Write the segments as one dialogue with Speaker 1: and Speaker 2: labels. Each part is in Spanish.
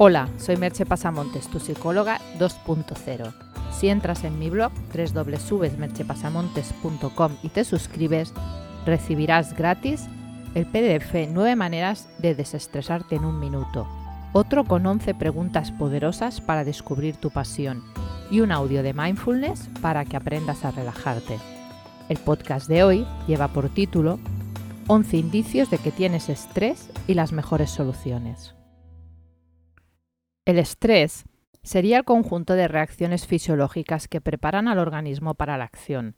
Speaker 1: Hola, soy Merche Pasamontes, tu psicóloga 2.0. Si entras en mi blog www.merchepasamontes.com y te suscribes, recibirás gratis el PDF 9 maneras de desestresarte en un minuto, otro con 11 preguntas poderosas para descubrir tu pasión y un audio de mindfulness para que aprendas a relajarte. El podcast de hoy lleva por título 11 indicios de que tienes estrés y las mejores soluciones. El estrés sería el conjunto de reacciones fisiológicas que preparan al organismo para la acción.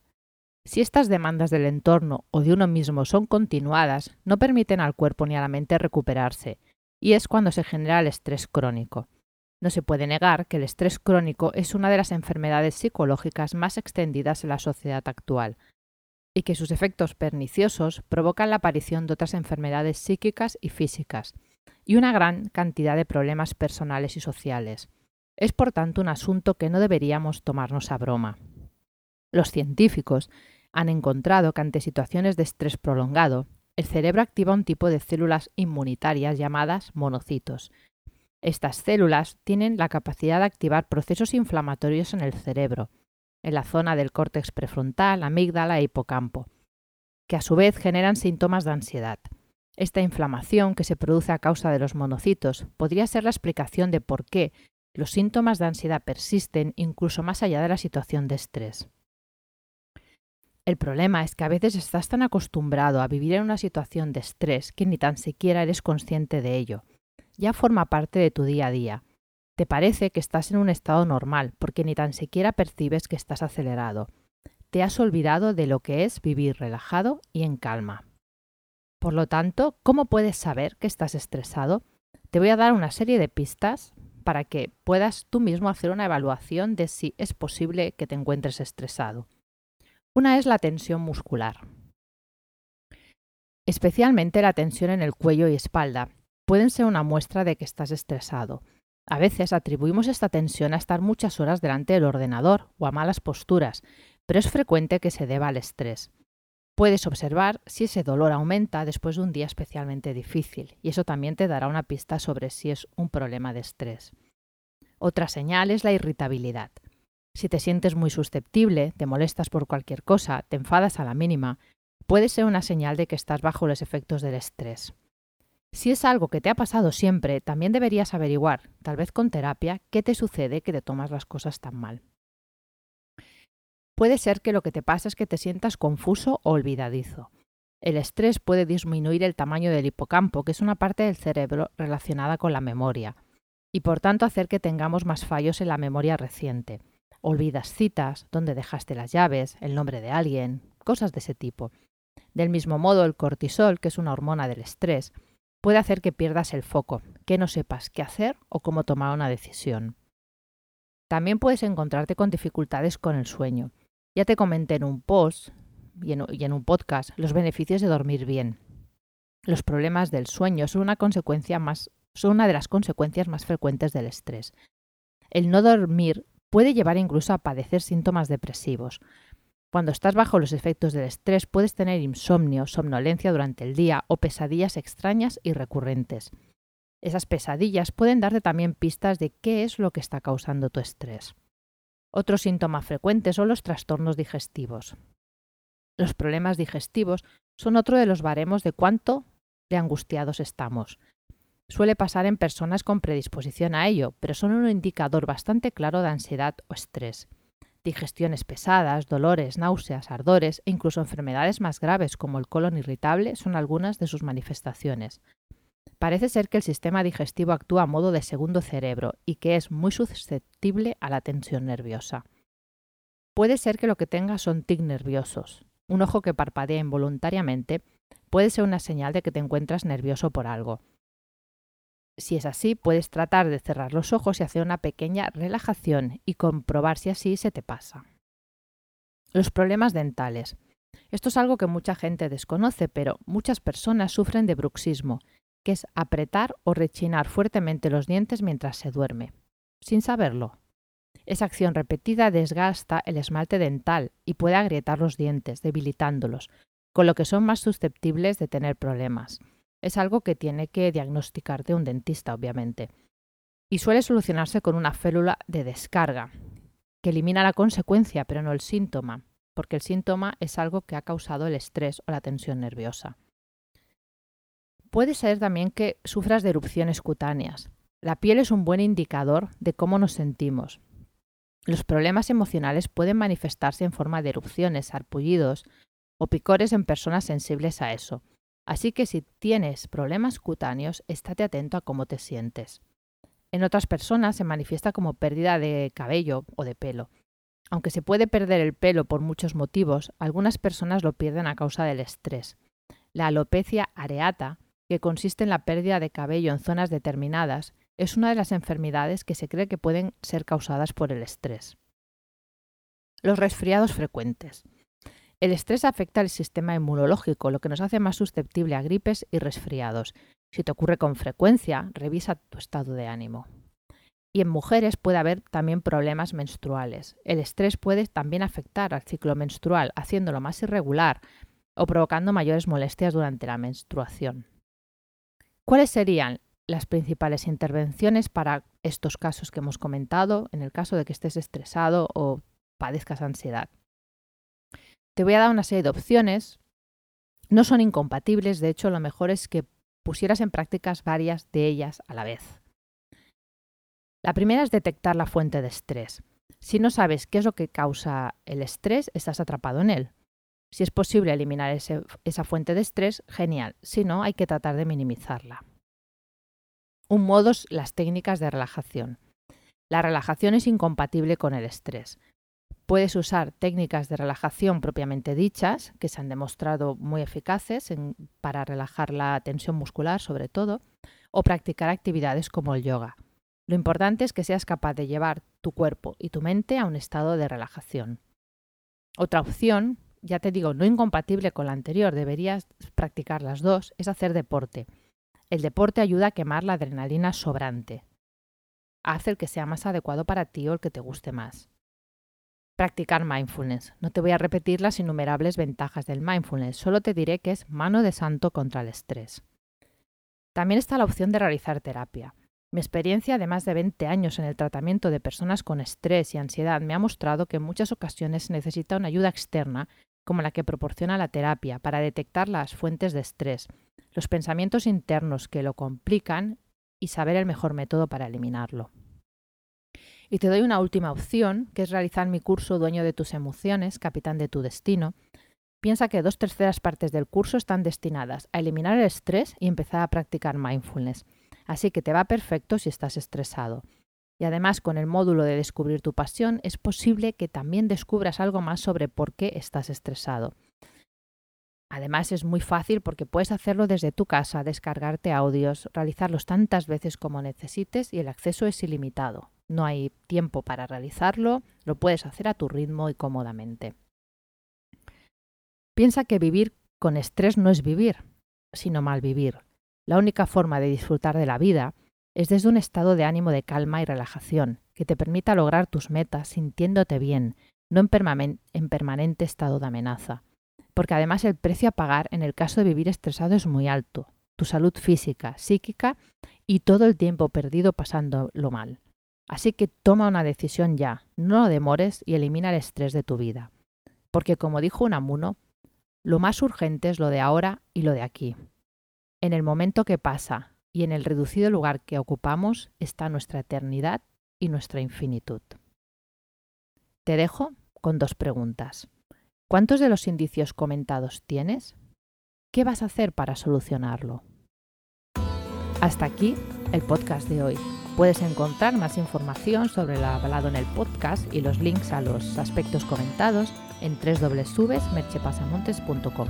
Speaker 1: Si estas demandas del entorno o de uno mismo son continuadas, no permiten al cuerpo ni a la mente recuperarse, y es cuando se genera el estrés crónico. No se puede negar que el estrés crónico es una de las enfermedades psicológicas más extendidas en la sociedad actual, y que sus efectos perniciosos provocan la aparición de otras enfermedades psíquicas y físicas, y una gran cantidad de problemas personales y sociales. Es por tanto un asunto que no deberíamos tomarnos a broma. Los científicos han encontrado que ante situaciones de estrés prolongado, el cerebro activa un tipo de células inmunitarias llamadas monocitos. Estas células tienen la capacidad de activar procesos inflamatorios en el cerebro, en la zona del córtex prefrontal, amígdala e hipocampo, que a su vez generan síntomas de ansiedad. Esta inflamación que se produce a causa de los monocitos podría ser la explicación de por qué los síntomas de ansiedad persisten incluso más allá de la situación de estrés. El problema es que a veces estás tan acostumbrado a vivir en una situación de estrés que ni tan siquiera eres consciente de ello. Ya forma parte de tu día a día. Te parece que estás en un estado normal porque ni tan siquiera percibes que estás acelerado. Te has olvidado de lo que es vivir relajado y en calma. Por lo tanto, ¿cómo puedes saber que estás estresado? Te voy a dar una serie de pistas para que puedas tú mismo hacer una evaluación de si es posible que te encuentres estresado. Una es la tensión muscular. Especialmente la tensión en el cuello y espalda pueden ser una muestra de que estás estresado. A veces atribuimos esta tensión a estar muchas horas delante del ordenador o a malas posturas, pero es frecuente que se deba al estrés. Puedes observar si ese dolor aumenta después de un día especialmente difícil y eso también te dará una pista sobre si es un problema de estrés. Otra señal es la irritabilidad. Si te sientes muy susceptible, te molestas por cualquier cosa, te enfadas a la mínima, puede ser una señal de que estás bajo los efectos del estrés. Si es algo que te ha pasado siempre, también deberías averiguar, tal vez con terapia, qué te sucede que te tomas las cosas tan mal. Puede ser que lo que te pasa es que te sientas confuso o olvidadizo. El estrés puede disminuir el tamaño del hipocampo, que es una parte del cerebro relacionada con la memoria, y por tanto hacer que tengamos más fallos en la memoria reciente. Olvidas citas, dónde dejaste las llaves, el nombre de alguien, cosas de ese tipo. Del mismo modo, el cortisol, que es una hormona del estrés, puede hacer que pierdas el foco, que no sepas qué hacer o cómo tomar una decisión. También puedes encontrarte con dificultades con el sueño. Ya te comenté en un post y en, un podcast los beneficios de dormir bien. Los problemas del sueño son una, consecuencia más, son una de las consecuencias más frecuentes del estrés. El no dormir puede llevar incluso a padecer síntomas depresivos. Cuando estás bajo los efectos del estrés puedes tener insomnio, somnolencia durante el día o pesadillas extrañas y recurrentes. Esas pesadillas pueden darte también pistas de qué es lo que está causando tu estrés. Otro síntoma frecuente son los trastornos digestivos. Los problemas digestivos son otro de los baremos de cuánto de angustiados estamos. Suele pasar en personas con predisposición a ello, pero son un indicador bastante claro de ansiedad o estrés. Digestiones pesadas, dolores, náuseas, ardores e incluso enfermedades más graves como el colon irritable son algunas de sus manifestaciones. Parece ser que el sistema digestivo actúa a modo de segundo cerebro y que es muy susceptible a la tensión nerviosa. Puede ser que lo que tengas son tics nerviosos. Un ojo que parpadea involuntariamente puede ser una señal de que te encuentras nervioso por algo. Si es así, puedes tratar de cerrar los ojos y hacer una pequeña relajación y comprobar si así se te pasa. Los problemas dentales. Esto es algo que mucha gente desconoce, pero muchas personas sufren de bruxismo, que es apretar o rechinar fuertemente los dientes mientras se duerme, sin saberlo. Esa acción repetida desgasta el esmalte dental y puede agrietar los dientes, debilitándolos, con lo que son más susceptibles de tener problemas. Es algo que tiene que diagnosticarte un dentista, obviamente. y suele solucionarse con una célula de descarga, que elimina la consecuencia pero no el síntoma, porque el síntoma es algo que ha causado el estrés o la tensión nerviosa. Puede ser también que sufras de erupciones cutáneas. La piel es un buen indicador de cómo nos sentimos. Los problemas emocionales pueden manifestarse en forma de erupciones, arpullidos o picores en personas sensibles a eso. Así que si tienes problemas cutáneos, estate atento a cómo te sientes. En otras personas se manifiesta como pérdida de cabello o de pelo. Aunque se puede perder el pelo por muchos motivos, algunas personas lo pierden a causa del estrés. La alopecia areata, que consiste en la pérdida de cabello en zonas determinadas, es una de las enfermedades que se cree que pueden ser causadas por el estrés. Los resfriados frecuentes. El estrés afecta al sistema inmunológico, lo que nos hace más susceptible a gripes y resfriados. Si te ocurre con frecuencia, revisa tu estado de ánimo. Y en mujeres puede haber también problemas menstruales. El estrés puede también afectar al ciclo menstrual, haciéndolo más irregular o provocando mayores molestias durante la menstruación. ¿Cuáles serían las principales intervenciones para estos casos que hemos comentado, en el caso de que estés estresado o padezcas ansiedad? Te voy a dar una serie de opciones. No son incompatibles, de hecho lo mejor es que pusieras en prácticas varias de ellas a la vez. La primera es detectar la fuente de estrés. Si no sabes qué es lo que causa el estrés, estás atrapado en él. Si es posible eliminar esa fuente de estrés, genial. Si no, hay que tratar de minimizarla. Un modo es las técnicas de relajación. La relajación es incompatible con el estrés. Puedes usar técnicas de relajación propiamente dichas, que se han demostrado muy eficaces para relajar la tensión muscular sobre todo, o practicar actividades como el yoga. Lo importante es que seas capaz de llevar tu cuerpo y tu mente a un estado de relajación. Otra opción, ya te digo, no incompatible con la anterior, deberías practicar las dos, es hacer deporte. El deporte ayuda a quemar la adrenalina sobrante. Hace el que sea más adecuado para ti o el que te guste más. Practicar mindfulness. No te voy a repetir las innumerables ventajas del mindfulness, solo te diré que es mano de santo contra el estrés. También está la opción de realizar terapia. Mi experiencia de más de 20 años en el tratamiento de personas con estrés y ansiedad me ha mostrado que en muchas ocasiones se necesita una ayuda externa como la que proporciona la terapia para detectar las fuentes de estrés, los pensamientos internos que lo complican y saber el mejor método para eliminarlo. Y te doy una última opción, que es realizar mi curso Dueño de tus emociones, capitán de tu destino. Piensa que dos terceras partes del curso están destinadas a eliminar el estrés y empezar a practicar mindfulness. Así que te va perfecto si estás estresado. Y además con el módulo de descubrir tu pasión es posible que también descubras algo más sobre por qué estás estresado. Además es muy fácil porque puedes hacerlo desde tu casa, descargarte audios, realizarlos tantas veces como necesites y el acceso es ilimitado. No hay tiempo para realizarlo, lo puedes hacer a tu ritmo y cómodamente. Piensa que vivir con estrés no es vivir, sino mal vivir. La única forma de disfrutar de la vida es desde un estado de ánimo de calma y relajación, que te permita lograr tus metas sintiéndote bien, no en, en, permanente estado de amenaza. Porque además el precio a pagar en el caso de vivir estresado es muy alto, tu salud física, psíquica y todo el tiempo perdido pasándolo mal. Así que toma una decisión ya, no lo demores y elimina el estrés de tu vida. Porque como dijo Unamuno, lo más urgente es lo de ahora y lo de aquí. En el momento que pasa y en el reducido lugar que ocupamos está nuestra eternidad y nuestra infinitud. Te dejo con dos preguntas. ¿Cuántos de los indicios comentados tienes? ¿Qué vas a hacer para solucionarlo? Hasta aquí el podcast de hoy. Puedes encontrar más información sobre lo hablado en el podcast y los links a los aspectos comentados en www.merchepasamontes.com.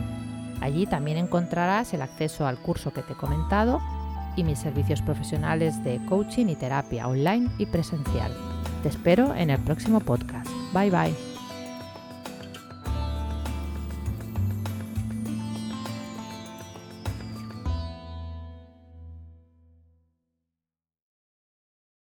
Speaker 1: Allí también encontrarás el acceso al curso que te he comentado y mis servicios profesionales de coaching y terapia online y presencial. Te espero en el próximo podcast. Bye bye.